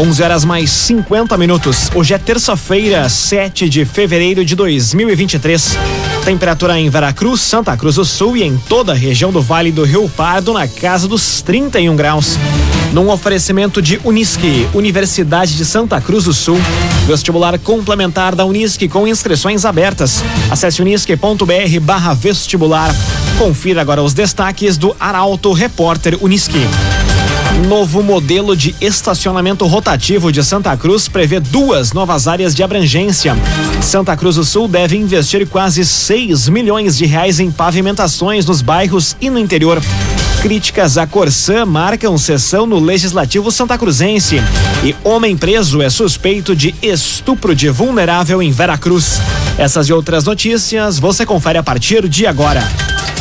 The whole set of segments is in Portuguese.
11 horas mais 50 minutos. Hoje é terça-feira, 7 de fevereiro de 2023. Temperatura em Veracruz, Santa Cruz do Sul e em toda a região do Vale do Rio Pardo na casa dos 31 graus. Num oferecimento de Unisque, Universidade de Santa Cruz do Sul. Vestibular complementar da Unisque com inscrições abertas. Acesse unisque.br barra vestibular. Confira agora os destaques do Arauto Repórter Unisque. Novo modelo de estacionamento rotativo de Santa Cruz prevê duas novas áreas de abrangência. Santa Cruz do Sul deve investir quase 6 milhões de reais em pavimentações nos bairros e no interior. Críticas à Corsã marcam sessão no Legislativo Santa Cruzense. E homem preso é suspeito de estupro de vulnerável em Veracruz. Essas e outras notícias você confere a partir de agora.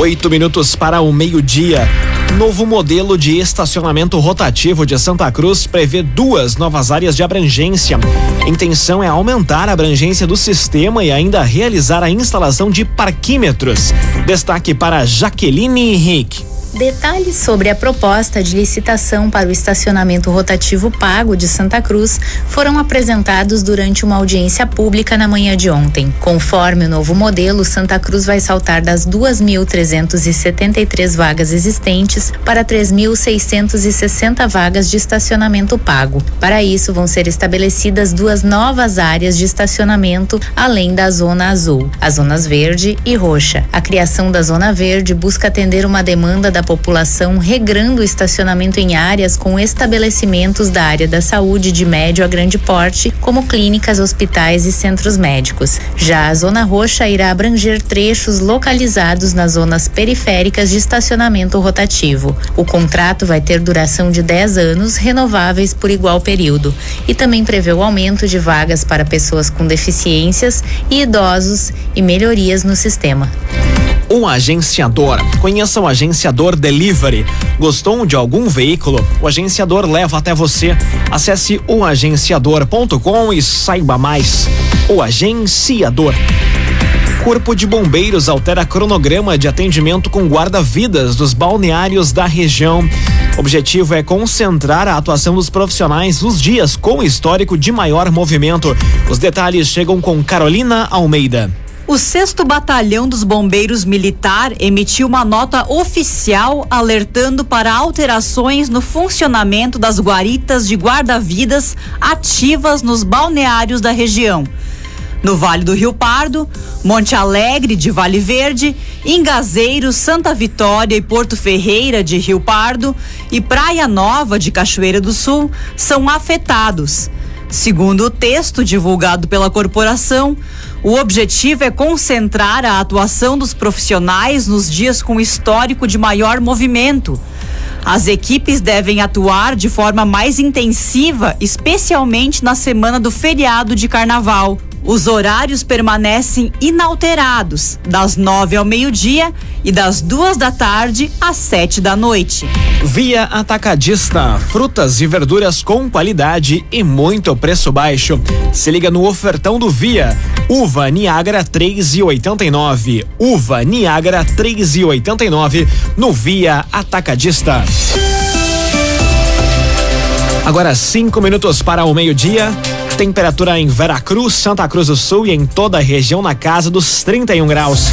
Oito minutos para o meio-dia. Novo modelo de estacionamento rotativo de Santa Cruz prevê duas novas áreas de abrangência. Intenção é aumentar a abrangência do sistema e ainda realizar a instalação de parquímetros. Destaque para Jaqueline Henrique. Detalhes sobre a proposta de licitação para o estacionamento rotativo pago de Santa Cruz foram apresentados durante uma audiência pública na manhã de ontem. Conforme o novo modelo, Santa Cruz vai saltar das 2.373 vagas existentes para 3.660 vagas de estacionamento pago. Para isso, vão ser estabelecidas duas novas áreas de estacionamento além da zona azul, as zonas verde e roxa. A criação da zona verde busca atender uma demanda da da população regrando o estacionamento em áreas com estabelecimentos da área da saúde de médio a grande porte, como clínicas, hospitais e centros médicos. Já a Zona Roxa irá abranger trechos localizados nas zonas periféricas de estacionamento rotativo. O contrato vai ter duração de 10 anos, renováveis por igual período, e também prevê o aumento de vagas para pessoas com deficiências e idosos e melhorias no sistema. Um agenciador. Conheça o agenciador Delivery. Gostou de algum veículo? O agenciador leva até você. Acesse oagenciador.com e saiba mais. O agenciador. Corpo de Bombeiros altera cronograma de atendimento com guarda-vidas dos balneários da região. O objetivo é concentrar a atuação dos profissionais nos dias com histórico de maior movimento. Os detalhes chegam com Carolina Almeida. O 6 Batalhão dos Bombeiros Militar emitiu uma nota oficial alertando para alterações no funcionamento das guaritas de guarda-vidas ativas nos balneários da região. No Vale do Rio Pardo, Monte Alegre de Vale Verde, Ingazeiro, Santa Vitória e Porto Ferreira de Rio Pardo e Praia Nova de Cachoeira do Sul são afetados. Segundo o texto divulgado pela corporação, o objetivo é concentrar a atuação dos profissionais nos dias com histórico de maior movimento. As equipes devem atuar de forma mais intensiva, especialmente na semana do feriado de carnaval. Os horários permanecem inalterados, das nove ao meio-dia e das duas da tarde às sete da noite. Via Atacadista, frutas e verduras com qualidade e muito preço baixo. Se liga no ofertão do Via. Uva Niagara 3,89. Uva Niagara 3,89 no Via Atacadista. Agora cinco minutos para o meio-dia. Temperatura em Veracruz, Santa Cruz do Sul e em toda a região na casa dos 31 graus.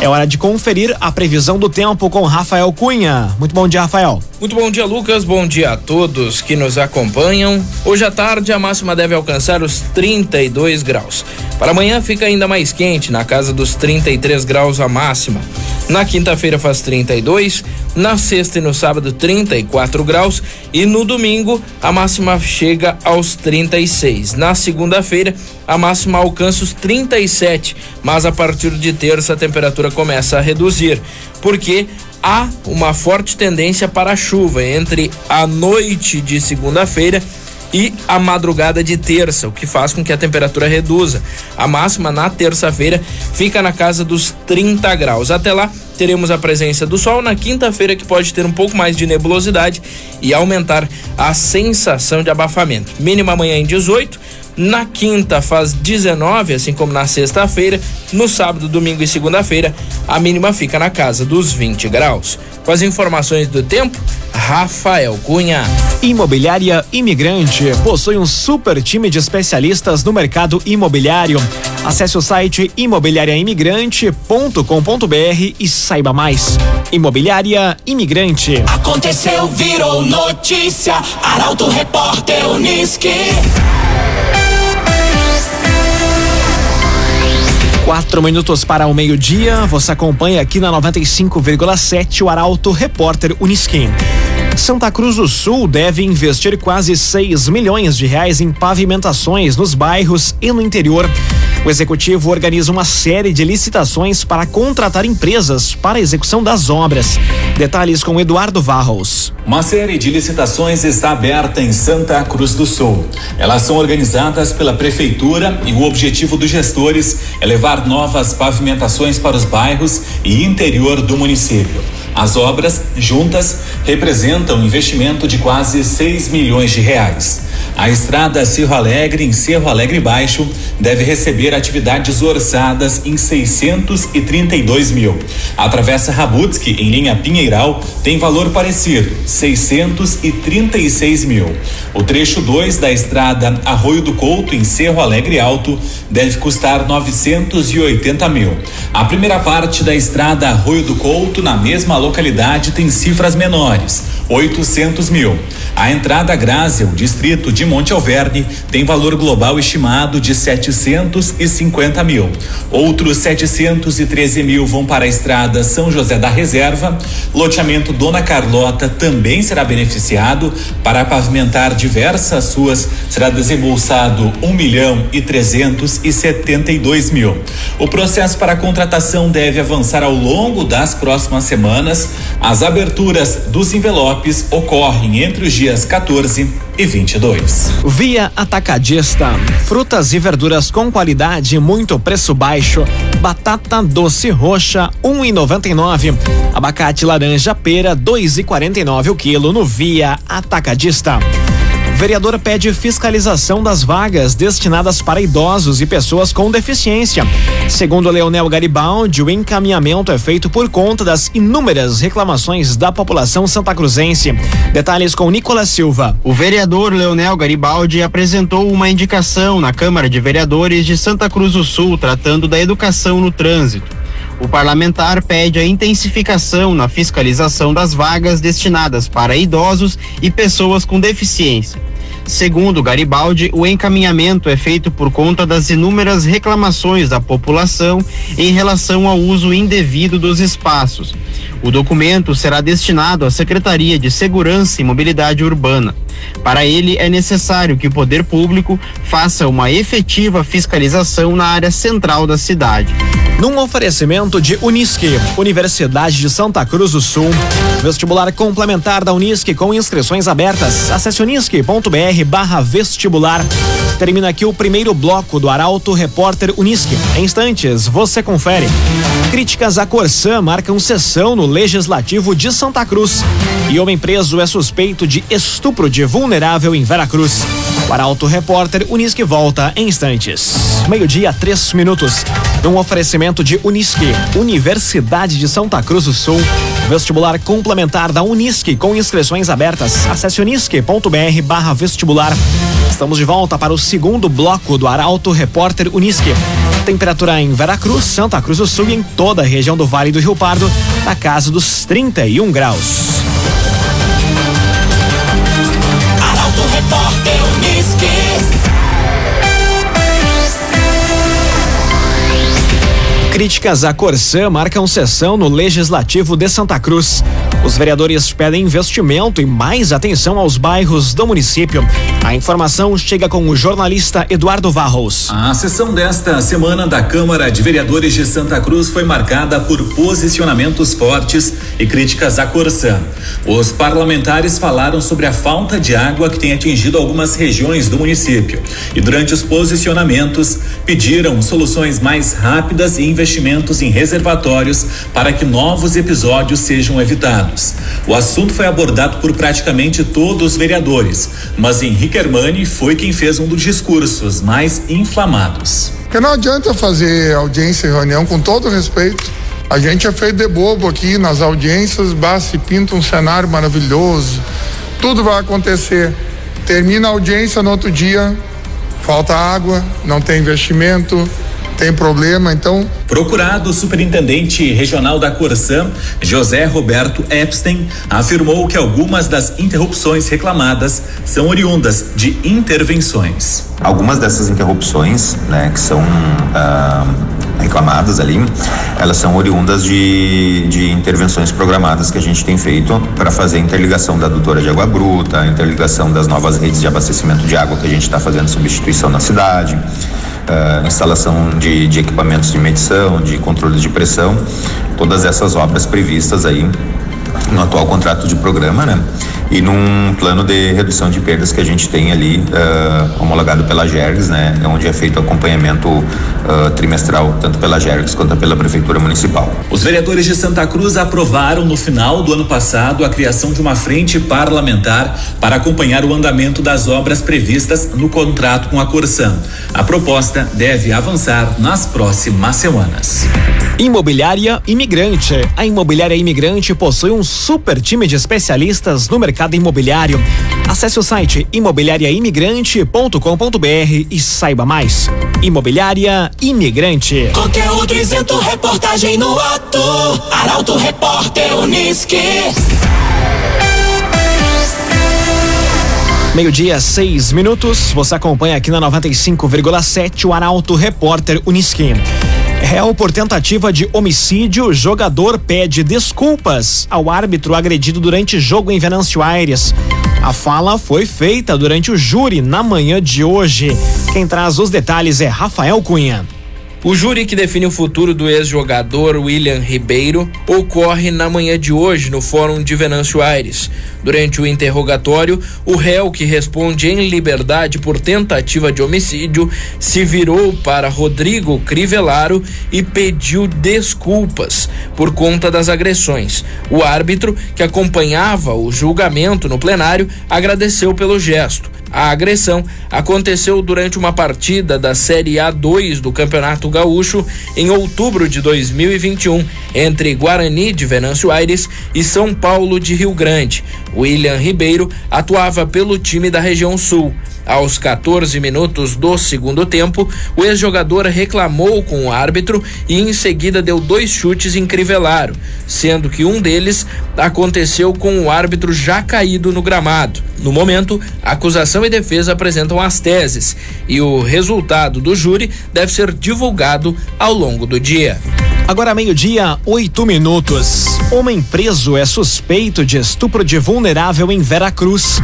É hora de conferir a previsão do tempo com Rafael Cunha. Muito bom dia, Rafael. Muito bom dia, Lucas. Bom dia a todos que nos acompanham. Hoje à tarde a máxima deve alcançar os 32 graus. Para amanhã fica ainda mais quente, na casa dos 33 graus a máxima. Na quinta-feira faz 32, na sexta e no sábado 34 graus e no domingo a máxima chega aos 36. Na segunda-feira a máxima alcança os 37, mas a partir de terça a temperatura começa a reduzir, porque há uma forte tendência para chuva entre a noite de segunda-feira e a madrugada de terça, o que faz com que a temperatura reduza. A máxima na terça-feira fica na casa dos 30 graus. Até lá, teremos a presença do sol na quinta-feira, que pode ter um pouco mais de nebulosidade e aumentar a sensação de abafamento. Mínima amanhã em 18 na quinta faz 19, assim como na sexta-feira. No sábado, domingo e segunda-feira, a mínima fica na casa dos 20 graus. Com as informações do tempo, Rafael Cunha. Imobiliária Imigrante possui um super time de especialistas no mercado imobiliário. Acesse o site imobiliariaimigrante.com.br e saiba mais. Imobiliária Imigrante. Aconteceu, virou notícia. Arauto Repórter Uniski. Quatro minutos para o meio-dia. Você acompanha aqui na 95,7 o Arauto Repórter Unisquim. Santa Cruz do Sul deve investir quase 6 milhões de reais em pavimentações nos bairros e no interior. O executivo organiza uma série de licitações para contratar empresas para a execução das obras. Detalhes com Eduardo Varros. Uma série de licitações está aberta em Santa Cruz do Sul. Elas são organizadas pela prefeitura e o objetivo dos gestores é levar novas pavimentações para os bairros e interior do município. As obras, juntas, representam um investimento de quase 6 milhões de reais. A estrada Cerro Alegre, em Cerro Alegre Baixo, deve receber atividades orçadas em 632 mil. A Travessa Rabutski, em linha Pinheiral, tem valor parecido, 636 mil. O trecho 2 da estrada Arroio do Couto, em Cerro Alegre Alto, deve custar 980 mil. A primeira parte da estrada Arroio do Couto, na mesma localidade, tem cifras menores, 800 mil. A entrada Grázel, distrito de Monte Alverne, tem valor global estimado de 750 mil. Outros 713 mil vão para a estrada São José da Reserva. Loteamento Dona Carlota também será beneficiado. Para pavimentar diversas ruas, será desembolsado um milhão e trezentos e setenta e dois mil. O processo para contratação deve avançar ao longo das próximas semanas. As aberturas dos envelopes ocorrem entre os dias 14 e 22. Via Atacadista. Frutas e verduras com qualidade e muito preço baixo. Batata doce roxa, um e noventa e nove. Abacate laranja pera, dois e quarenta e nove o quilo no Via Atacadista. Vereador pede fiscalização das vagas destinadas para idosos e pessoas com deficiência. Segundo Leonel Garibaldi, o encaminhamento é feito por conta das inúmeras reclamações da população santacruzense. Detalhes com Nicolas Silva. O vereador Leonel Garibaldi apresentou uma indicação na Câmara de Vereadores de Santa Cruz do Sul tratando da educação no trânsito. O parlamentar pede a intensificação na fiscalização das vagas destinadas para idosos e pessoas com deficiência. Segundo Garibaldi, o encaminhamento é feito por conta das inúmeras reclamações da população em relação ao uso indevido dos espaços. O documento será destinado à Secretaria de Segurança e Mobilidade Urbana. Para ele, é necessário que o poder público faça uma efetiva fiscalização na área central da cidade. Num oferecimento de Unisque, Universidade de Santa Cruz do Sul, vestibular complementar da Unisque com inscrições abertas. Acesse unisque.br barra vestibular. Termina aqui o primeiro bloco do Arauto Repórter Unisque. Em instantes, você confere. Críticas à Corsã marcam sessão no Legislativo de Santa Cruz. E homem preso é suspeito de estupro de vulnerável em Veracruz. O Arauto Repórter Unisque volta em instantes. Meio-dia, três minutos. Num oferecimento de Unisque, Universidade de Santa Cruz do Sul. Vestibular complementar da Unisque com inscrições abertas. Acesse unisque.br barra vestibular. Estamos de volta para o segundo bloco do Arauto Repórter Unisque. Temperatura em Veracruz, Santa Cruz do Sul e em toda a região do Vale do Rio Pardo, na casa dos 31 graus. Arauto Repórter Críticas à Corsã marcam sessão no Legislativo de Santa Cruz. Os vereadores pedem investimento e mais atenção aos bairros do município. A informação chega com o jornalista Eduardo Varros. A sessão desta semana da Câmara de Vereadores de Santa Cruz foi marcada por posicionamentos fortes e críticas à Corsã. Os parlamentares falaram sobre a falta de água que tem atingido algumas regiões do município e durante os posicionamentos pediram soluções mais rápidas e investimentos em reservatórios para que novos episódios sejam evitados. O assunto foi abordado por praticamente todos os vereadores, mas Henrique Hermani foi quem fez um dos discursos mais inflamados. Porque não adianta fazer audiência e reunião com todo respeito. A gente é feito de bobo aqui nas audiências, basta pinta um cenário maravilhoso, tudo vai acontecer. Termina a audiência no outro dia, falta água, não tem investimento, tem problema, então. Procurado, o superintendente regional da Corsã, José Roberto Epstein, afirmou que algumas das interrupções reclamadas são oriundas de intervenções. Algumas dessas interrupções, né, que são ah, reclamadas ali, elas são oriundas de, de intervenções programadas que a gente tem feito para fazer a interligação da adutora de água bruta, a interligação das novas redes de abastecimento de água que a gente está fazendo substituição na cidade uh, instalação de, de equipamentos de medição, de controle de pressão, todas essas obras previstas aí no atual contrato de programa, né? E num plano de redução de perdas que a gente tem ali, uh, homologado pela GERGS, né? Onde é feito acompanhamento uh, trimestral, tanto pela GERGS quanto pela Prefeitura Municipal. Os vereadores de Santa Cruz aprovaram no final do ano passado a criação de uma frente parlamentar para acompanhar o andamento das obras previstas no contrato com a Corsan. A proposta deve avançar nas próximas semanas. Imobiliária Imigrante. A Imobiliária Imigrante possui um super time de especialistas no mercado imobiliário. Acesse o site imobiliariaimigrante.com.br e saiba mais. Imobiliária Imigrante. Conteúdo isento, reportagem no ato. Arauto Repórter Uniski. Meio-dia, seis minutos. Você acompanha aqui na 95,7 o Arauto Repórter Uniski. Réu por tentativa de homicídio, jogador pede desculpas ao árbitro agredido durante jogo em Venâncio Aires. A fala foi feita durante o júri na manhã de hoje. Quem traz os detalhes é Rafael Cunha. O júri que define o futuro do ex-jogador William Ribeiro ocorre na manhã de hoje no Fórum de Venâncio Aires. Durante o interrogatório, o réu que responde em liberdade por tentativa de homicídio se virou para Rodrigo Crivellaro e pediu desculpas por conta das agressões. O árbitro, que acompanhava o julgamento no plenário, agradeceu pelo gesto. A agressão aconteceu durante uma partida da Série A2 do Campeonato Gaúcho em outubro de 2021 entre Guarani de Venâncio Aires e São Paulo de Rio Grande. William Ribeiro atuava pelo time da região sul. Aos 14 minutos do segundo tempo, o ex-jogador reclamou com o árbitro e em seguida deu dois chutes em sendo que um deles aconteceu com o árbitro já caído no gramado. No momento, acusação e defesa apresentam as teses e o resultado do júri deve ser divulgado ao longo do dia. Agora meio-dia, oito minutos. Homem preso é suspeito de estupro de vulnerável em Veracruz.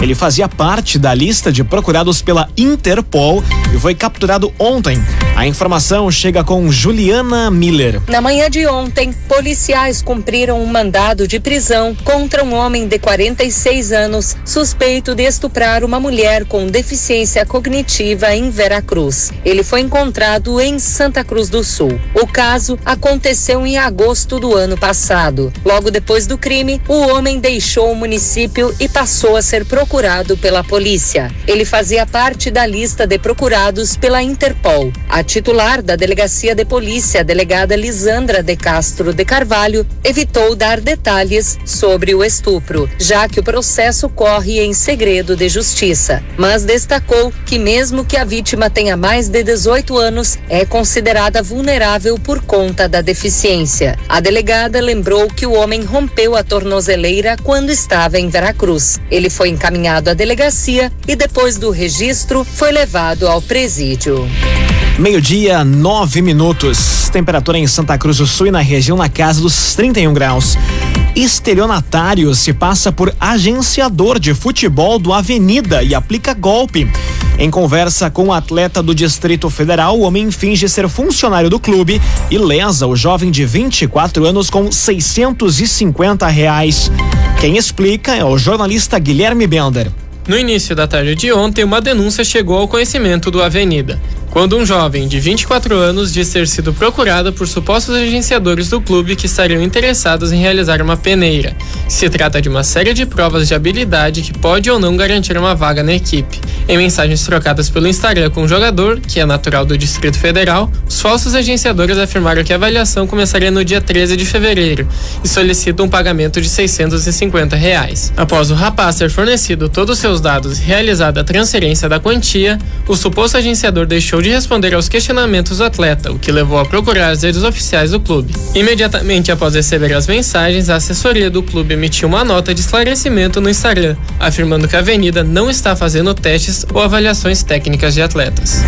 Ele fazia parte da lista de procurados pela Interpol e foi capturado ontem. A informação chega com Juliana Miller. Na manhã de ontem, policiais cumpriram um mandado de prisão contra um homem de 46 anos suspeito de estuprar uma mulher com deficiência cognitiva em Veracruz. Ele foi encontrado em Santa Cruz do Sul. O caso aconteceu em agosto do ano passado. Logo depois do crime, o homem deixou o município e passou a ser procurado pela polícia. Ele fazia parte da lista de procurados pela Interpol. A titular da Delegacia de Polícia, a delegada Lisandra de Castro de Carvalho, evitou dar detalhes sobre o estupro, já que o processo corre em segredo de justiça, mas destacou que mesmo que a vítima tenha mais de 18 anos, é considerada vulnerável por conta da deficiência. A delegada lembrou que o homem rompeu a tornozeleira quando estava em Veracruz. Ele foi encaminhado à delegacia e depois do registro foi levado ao presídio. Meio-dia, nove minutos. Temperatura em Santa Cruz do Sul e na região na casa dos 31 graus. Estelionatário se passa por agenciador de futebol do Avenida e aplica golpe. Em conversa com o atleta do Distrito Federal, o homem finge ser funcionário do clube e lesa o jovem de 24 anos com 650 reais. Quem explica é o jornalista Guilherme Bender. No início da tarde de ontem, uma denúncia chegou ao conhecimento do Avenida quando um jovem de 24 anos diz ter sido procurado por supostos agenciadores do clube que estariam interessados em realizar uma peneira. Se trata de uma série de provas de habilidade que pode ou não garantir uma vaga na equipe. Em mensagens trocadas pelo Instagram com o jogador, que é natural do Distrito Federal, os falsos agenciadores afirmaram que a avaliação começaria no dia 13 de fevereiro e solicitam um pagamento de 650 reais. Após o rapaz ter fornecido todos os seus dados e realizada a transferência da quantia, o suposto agenciador deixou de responder aos questionamentos do atleta, o que levou a procurar as redes oficiais do clube. Imediatamente após receber as mensagens, a assessoria do clube emitiu uma nota de esclarecimento no Instagram, afirmando que a Avenida não está fazendo testes ou avaliações técnicas de atletas.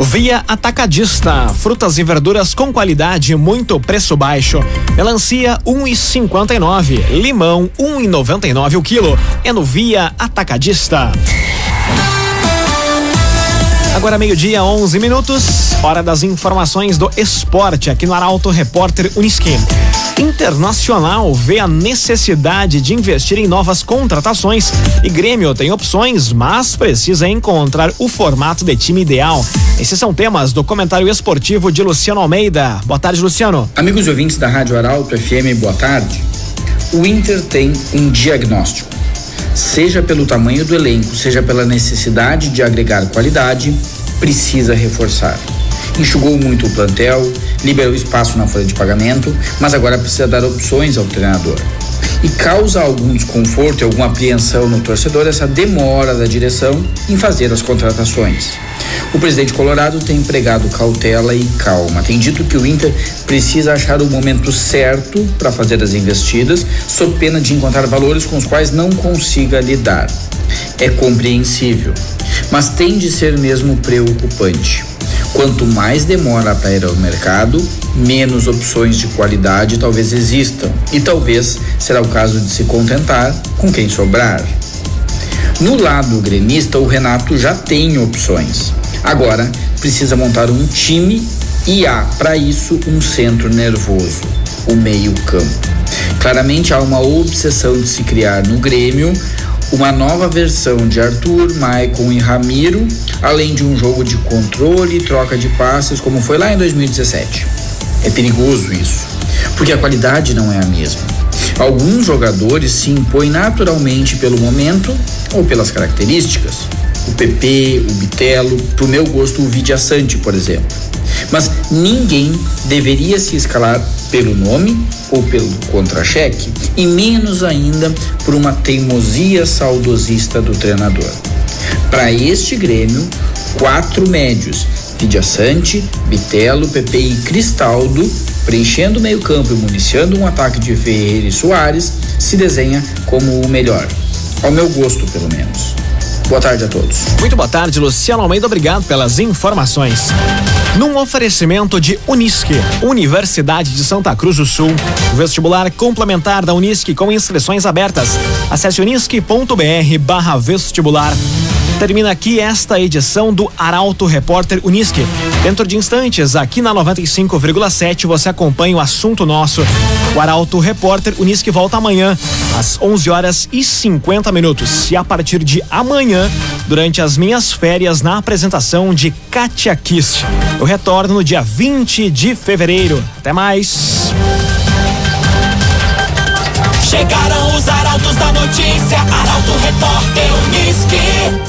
Via Atacadista, frutas e verduras com qualidade, muito preço baixo. Melancia 1,59, limão 1,99 o quilo. É no Via Atacadista. Agora meio-dia, 11 minutos, hora das informações do esporte aqui no Arauto Repórter Uniski. Internacional vê a necessidade de investir em novas contratações e Grêmio tem opções, mas precisa encontrar o formato de time ideal. Esses são temas do comentário esportivo de Luciano Almeida. Boa tarde, Luciano. Amigos ouvintes da Rádio Arauto FM, boa tarde. O Inter tem um diagnóstico seja pelo tamanho do elenco, seja pela necessidade de agregar qualidade, precisa reforçar. Enxugou muito o plantel, liberou espaço na folha de pagamento, mas agora precisa dar opções ao treinador. E causa algum desconforto e alguma apreensão no torcedor essa demora da direção em fazer as contratações. O presidente Colorado tem empregado cautela e calma. Tem dito que o Inter precisa achar o momento certo para fazer as investidas, sob pena de encontrar valores com os quais não consiga lidar. É compreensível, mas tem de ser mesmo preocupante. Quanto mais demora para ir ao mercado, menos opções de qualidade talvez existam, e talvez será o caso de se contentar com quem sobrar. No lado gremista, o Renato já tem opções. Agora precisa montar um time e há, para isso, um centro nervoso, o meio-campo. Claramente há uma obsessão de se criar no Grêmio uma nova versão de Arthur, Maicon e Ramiro, além de um jogo de controle e troca de passes, como foi lá em 2017. É perigoso isso, porque a qualidade não é a mesma. Alguns jogadores se impõem naturalmente pelo momento ou pelas características. O PP, o Bitelo, pro meu gosto o Vidiaçante, por exemplo. Mas ninguém deveria se escalar pelo nome ou pelo contra-cheque, e menos ainda por uma teimosia saudosista do treinador. Para este Grêmio, quatro médios, Vidiaçante, Bitelo, PP e Cristaldo, preenchendo o meio-campo e municiando um ataque de Ferreira e Soares, se desenha como o melhor. Ao meu gosto, pelo menos. Boa tarde a todos. Muito boa tarde, Luciano Almeida. Obrigado pelas informações. Num oferecimento de Unisque, Universidade de Santa Cruz do Sul, vestibular complementar da Unisque com inscrições abertas. Acesse unisque.br barra vestibular. Termina aqui esta edição do Arauto Repórter Unisque. Dentro de instantes, aqui na 95,7, você acompanha o assunto nosso. O Arauto Repórter Unisque volta amanhã, às 11 horas e 50 minutos. E a partir de amanhã, durante as minhas férias, na apresentação de Katia Kiss. Eu retorno no dia 20 de fevereiro. Até mais. Chegaram os arautos da notícia, Arauto Repórter Unisque.